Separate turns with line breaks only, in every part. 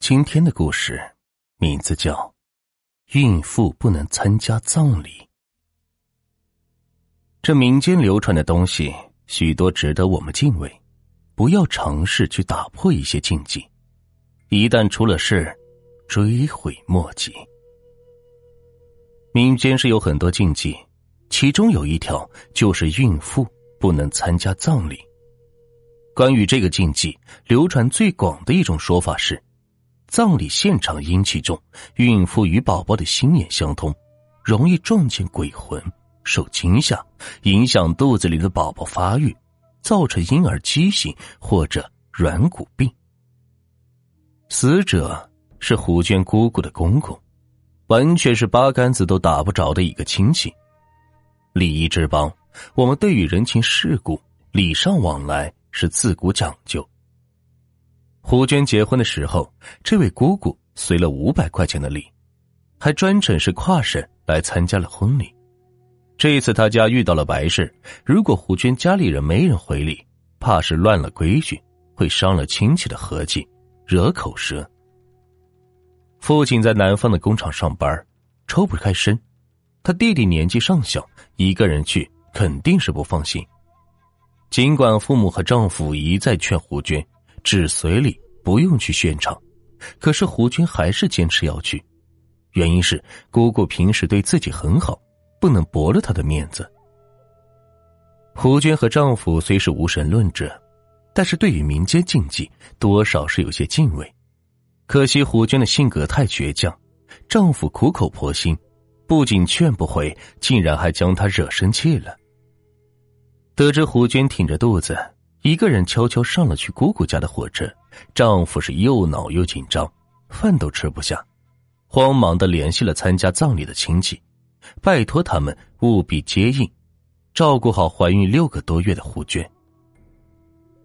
今天的故事名字叫《孕妇不能参加葬礼》。这民间流传的东西许多值得我们敬畏，不要尝试去打破一些禁忌，一旦出了事，追悔莫及。民间是有很多禁忌，其中有一条就是孕妇不能参加葬礼。关于这个禁忌，流传最广的一种说法是。葬礼现场阴气重，孕妇与宝宝的心眼相通，容易撞见鬼魂，受惊吓，影响肚子里的宝宝发育，造成婴儿畸形或者软骨病。死者是胡娟姑姑的公公，完全是八竿子都打不着的一个亲戚。礼仪之邦，我们对于人情世故、礼尚往来是自古讲究。胡娟结婚的时候，这位姑姑随了五百块钱的礼，还专程是跨省来参加了婚礼。这一次他家遇到了白事，如果胡娟家里人没人回礼，怕是乱了规矩，会伤了亲戚的和气，惹口舌。父亲在南方的工厂上班，抽不开身，他弟弟年纪尚小，一个人去肯定是不放心。尽管父母和丈夫一再劝胡娟。只随礼，不用去现场。可是胡军还是坚持要去，原因是姑姑平时对自己很好，不能驳了她的面子。胡娟和丈夫虽是无神论者，但是对于民间禁忌，多少是有些敬畏。可惜胡娟的性格太倔强，丈夫苦口婆心，不仅劝不回，竟然还将她惹生气了。得知胡娟挺着肚子。一个人悄悄上了去姑姑家的火车，丈夫是又恼又紧张，饭都吃不下，慌忙的联系了参加葬礼的亲戚，拜托他们务必接应，照顾好怀孕六个多月的胡娟。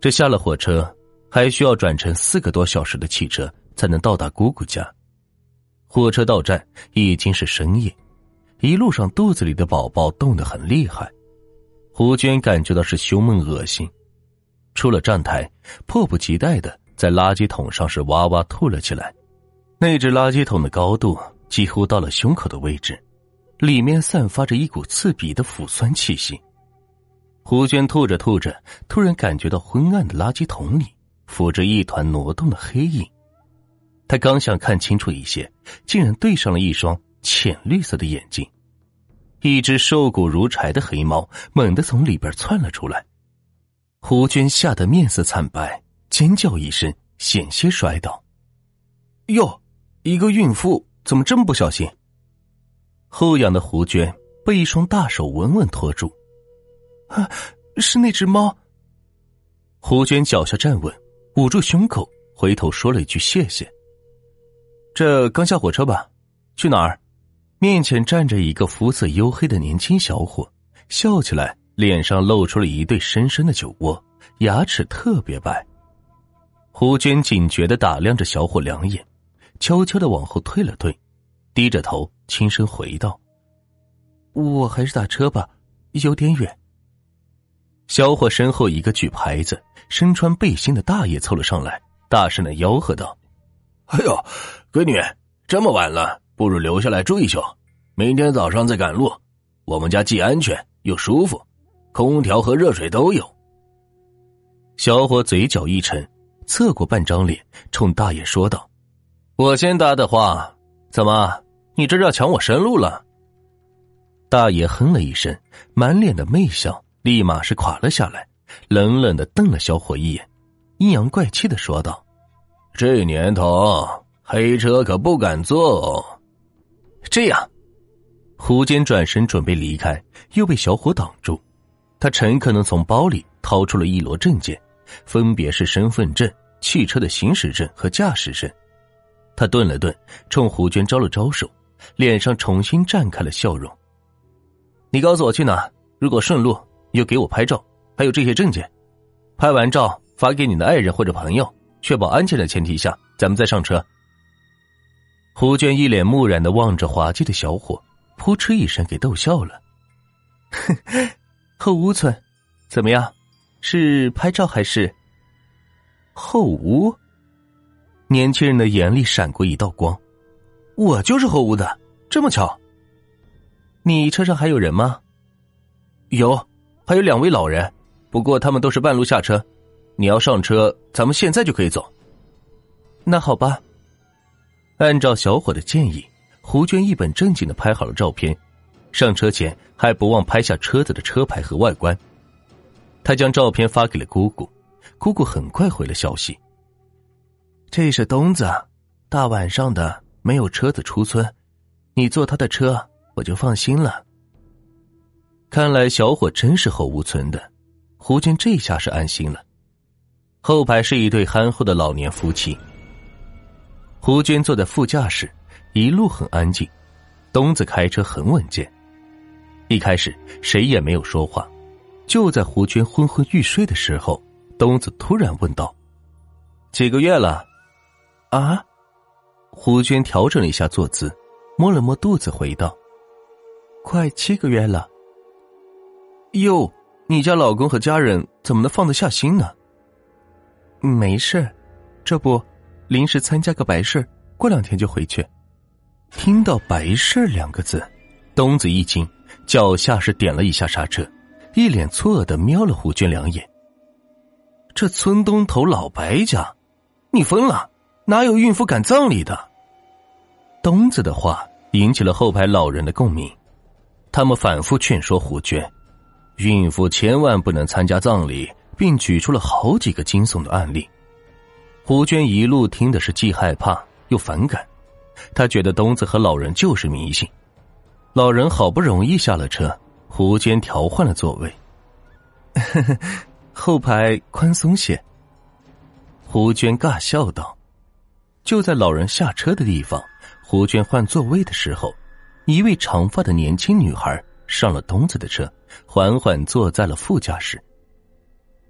这下了火车，还需要转乘四个多小时的汽车才能到达姑姑家。火车到站已经是深夜，一路上肚子里的宝宝动得很厉害，胡娟感觉到是胸闷恶心。出了站台，迫不及待的在垃圾桶上是哇哇吐了起来。那只垃圾桶的高度几乎到了胸口的位置，里面散发着一股刺鼻的腐酸气息。胡娟吐着吐着，突然感觉到昏暗的垃圾桶里浮着一团挪动的黑影。她刚想看清楚一些，竟然对上了一双浅绿色的眼睛。一只瘦骨如柴的黑猫猛地从里边窜了出来。胡娟吓得面色惨白，尖叫一声，险些摔倒。哟，一个孕妇怎么这么不小心？后仰的胡娟被一双大手稳稳托住。啊，是那只猫。胡娟脚下站稳，捂住胸口，回头说了一句：“谢谢。”这刚下火车吧？去哪儿？面前站着一个肤色黝黑的年轻小伙，笑起来。脸上露出了一对深深的酒窝，牙齿特别白。胡娟警觉的打量着小伙两眼，悄悄的往后退了退，低着头轻声回道：“我还是打车吧，有点远。”小伙身后一个举牌子、身穿背心的大爷凑了上来，大声的吆喝道：“
哎呦，闺女，这么晚了，不如留下来住一宿，明天早上再赶路。我们家既安全又舒服。”空调和热水都有。
小伙嘴角一沉，侧过半张脸，冲大爷说道：“我先搭的话，怎么，你这是要抢我生路了？”大爷哼了一声，满脸的媚笑立马是垮了下来，冷冷的瞪了小伙一眼，阴阳怪气的说道：“
这年头，黑车可不敢坐哦。”
这样，胡坚转身准备离开，又被小伙挡住。他诚恳的从包里掏出了一摞证件，分别是身份证、汽车的行驶证和驾驶证。他顿了顿，冲胡娟招了招手，脸上重新绽开了笑容。你告诉我去哪？如果顺路，又给我拍照，还有这些证件。拍完照发给你的爱人或者朋友，确保安全的前提下，咱们再上车。胡娟一脸木然的望着滑稽的小伙，扑哧一声给逗笑了。后屋村，怎么样？是拍照还是？后屋，年轻人的眼里闪过一道光：“
我就是后屋的，这么巧。
你车上还有人吗？”“
有，还有两位老人，不过他们都是半路下车。你要上车，咱们现在就可以走。”“
那好吧。”按照小伙的建议，胡娟一本正经的拍好了照片，上车前还不忘拍下车子的车牌和外观。他将照片发给了姑姑，姑姑很快回了消息。
这是东子，大晚上的没有车子出村，你坐他的车我就放心了。
看来小伙真是后无存的，胡军这下是安心了。后排是一对憨厚的老年夫妻，胡军坐在副驾驶，一路很安静，东子开车很稳健。一开始谁也没有说话，就在胡娟昏昏欲睡的时候，东子突然问道：“几个月了？”
啊！
胡娟调整了一下坐姿，摸了摸肚子，回道：“
快七个月了。”
哟，你家老公和家人怎么能放得下心呢？
没事，这不，临时参加个白事，过两天就回去。
听到“白事”两个字，东子一惊，脚下是点了一下刹车，一脸错愕的瞄了胡娟两眼。
这村东头老白家，你疯了？哪有孕妇赶葬礼的？
东子的话引起了后排老人的共鸣，他们反复劝说胡娟，孕妇千万不能参加葬礼，并举出了好几个惊悚的案例。胡娟一路听的是既害怕又反感，她觉得东子和老人就是迷信。老人好不容易下了车，胡娟调换了座位，呵 呵
后排宽松些。
胡娟尬笑道。就在老人下车的地方，胡娟换座位的时候，一位长发的年轻女孩上了东子的车，缓缓坐在了副驾驶。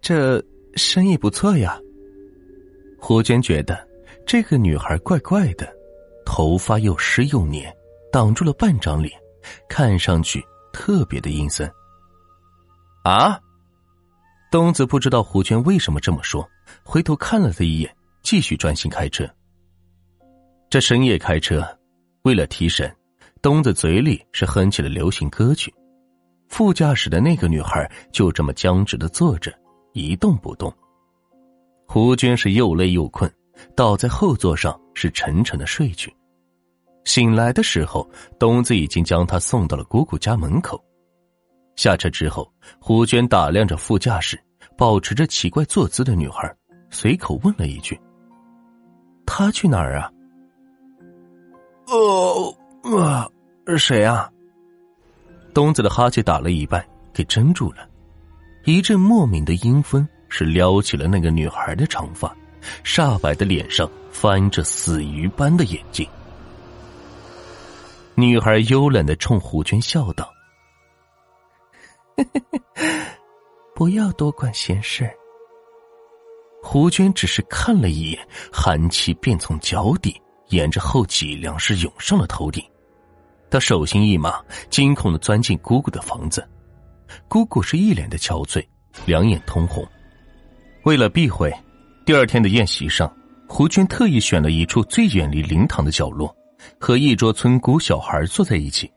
这生意不错呀。
胡娟觉得这个女孩怪怪的，头发又湿又黏，挡住了半张脸，看上去特别的阴森。
啊！
东子不知道胡娟为什么这么说，回头看了他一眼，继续专心开车。这深夜开车，为了提神，东子嘴里是哼起了流行歌曲。副驾驶的那个女孩就这么僵直的坐着，一动不动。胡娟是又累又困，倒在后座上是沉沉的睡去。醒来的时候，东子已经将她送到了姑姑家门口。下车之后，胡娟打量着副驾驶保持着奇怪坐姿的女孩，随口问了一句：“她去哪儿啊？”
哦，啊，谁啊？
东子的哈欠打了一半，给怔住了。一阵莫名的阴风是撩起了那个女孩的长发，煞白的脸上翻着死鱼般的眼睛。女孩幽冷的冲胡娟笑道：“
不要多管闲事。”
胡娟只是看了一眼，寒气便从脚底。沿着后脊梁是涌上了头顶，他手心一麻，惊恐的钻进姑姑的房子。姑姑是一脸的憔悴，两眼通红。为了避讳，第二天的宴席上，胡娟特意选了一处最远离灵堂的角落，和一桌村姑小孩坐在一起。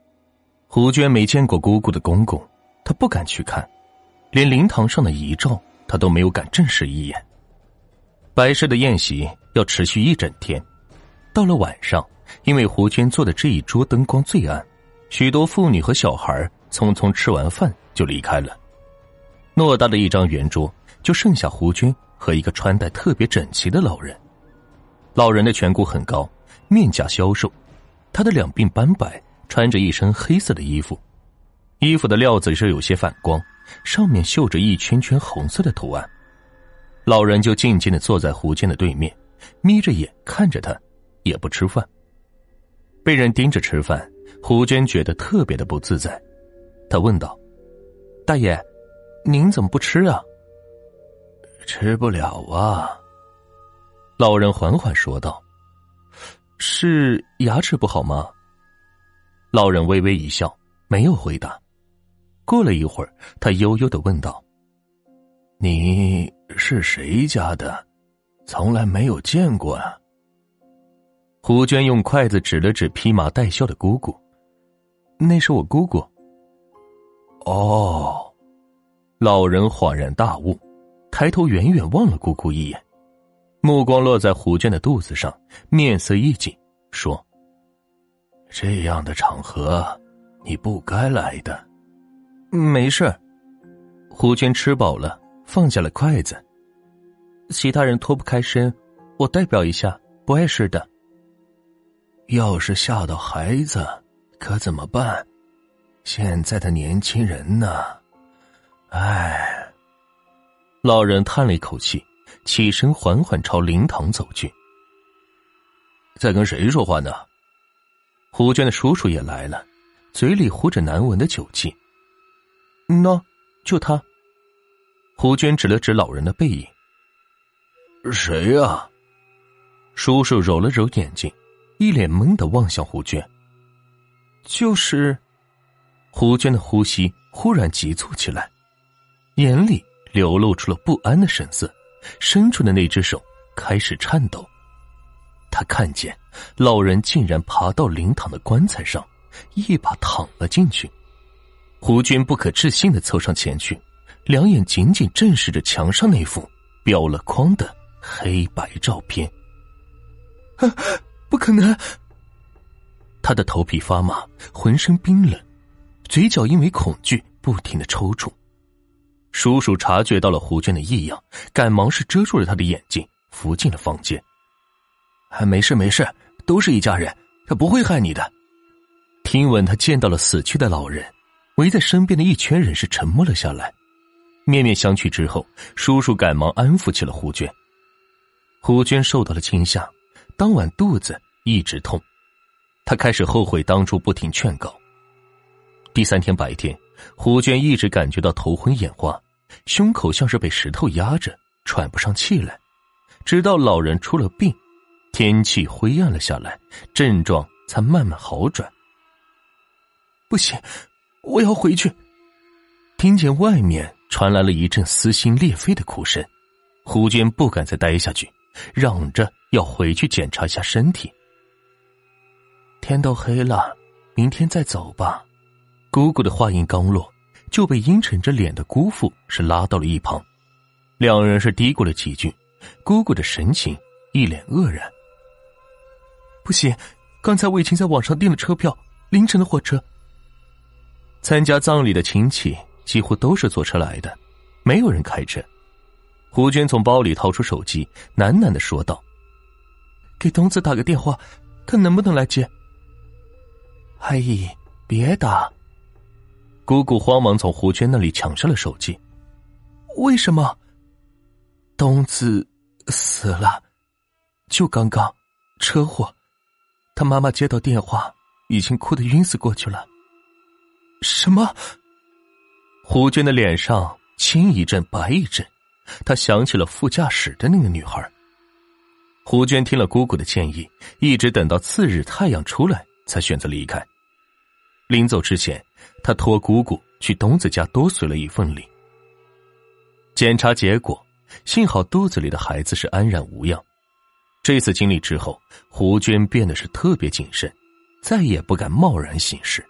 胡娟没见过姑姑的公公，她不敢去看，连灵堂上的遗照，她都没有敢正视一眼。白事的宴席要持续一整天。到了晚上，因为胡娟坐的这一桌灯光最暗，许多妇女和小孩匆匆吃完饭就离开了。偌大的一张圆桌，就剩下胡娟和一个穿戴特别整齐的老人。老人的颧骨很高，面颊消瘦，他的两鬓斑白，穿着一身黑色的衣服，衣服的料子是有些反光，上面绣着一圈圈红色的图案。老人就静静的坐在胡娟的对面，眯着眼看着他。也不吃饭，被人盯着吃饭，胡娟觉得特别的不自在。她问道：“大爷，您怎么不吃啊？”“
吃不了啊。”
老人缓缓说道。“是牙齿不好吗？”老人微微一笑，没有回答。过了一会儿，他悠悠的问道：“
你是谁家的？从来没有见过啊。”
胡娟用筷子指了指披麻戴孝的姑姑：“那是我姑姑。”
哦，
老人恍然大悟，抬头远远望了姑姑一眼，目光落在胡娟的肚子上，面色一紧，说：“
这样的场合，你不该来的。”
没事。胡娟吃饱了，放下了筷子。其他人脱不开身，我代表一下，不碍事的。
要是吓到孩子，可怎么办？现在的年轻人呢？唉。
老人叹了一口气，起身缓缓朝灵堂走去。
在跟谁说话呢？
胡娟的叔叔也来了，嘴里呼着难闻的酒气。喏，就他。胡娟指了指老人的背影。
谁呀？
叔叔揉了揉眼睛，一脸懵的望向胡娟。就是。胡娟的呼吸忽然急促起来，眼里流露出了不安的神色，伸出的那只手开始颤抖。他看见老人竟然爬到灵堂的棺材上，一把躺了进去。胡军不可置信的凑上前去，两眼紧紧正视着墙上那幅裱了框的黑白照片。啊，不可能！他的头皮发麻，浑身冰冷。嘴角因为恐惧不停的抽搐，叔叔察觉到了胡娟的异样，赶忙是遮住了他的眼睛，扶进了房间。
还没事没事，都是一家人，他不会害你的。
听闻他见到了死去的老人，围在身边的一圈人是沉默了下来，面面相觑之后，叔叔赶忙安抚起了胡娟。胡娟受到了惊吓，当晚肚子一直痛，他开始后悔当初不听劝告。第三天白天，胡娟一直感觉到头昏眼花，胸口像是被石头压着，喘不上气来。直到老人出了病，天气灰暗了下来，症状才慢慢好转。不行，我要回去。听见外面传来了一阵撕心裂肺的哭声，胡娟不敢再待下去，嚷着要回去检查一下身体。天都黑了，明天再走吧。姑姑的话音刚落，就被阴沉着脸的姑父是拉到了一旁，两人是嘀咕了几句，姑姑的神情一脸愕然。不行，刚才我已经在网上订了车票，凌晨的火车。参加葬礼的亲戚几乎都是坐车来的，没有人开车。胡娟从包里掏出手机，喃喃的说道：“给东子打个电话，看能不能来接。”阿姨，别打。姑姑慌忙从胡娟那里抢下了手机。为什么？东子死了，就刚刚，车祸。他妈妈接到电话，已经哭得晕死过去了。什么？胡娟的脸上青一阵白一阵，她想起了副驾驶的那个女孩。胡娟听了姑姑的建议，一直等到次日太阳出来，才选择离开。临走之前。他托姑姑去董子家多随了一份礼。检查结果，幸好肚子里的孩子是安然无恙。这次经历之后，胡娟变得是特别谨慎，再也不敢贸然行事。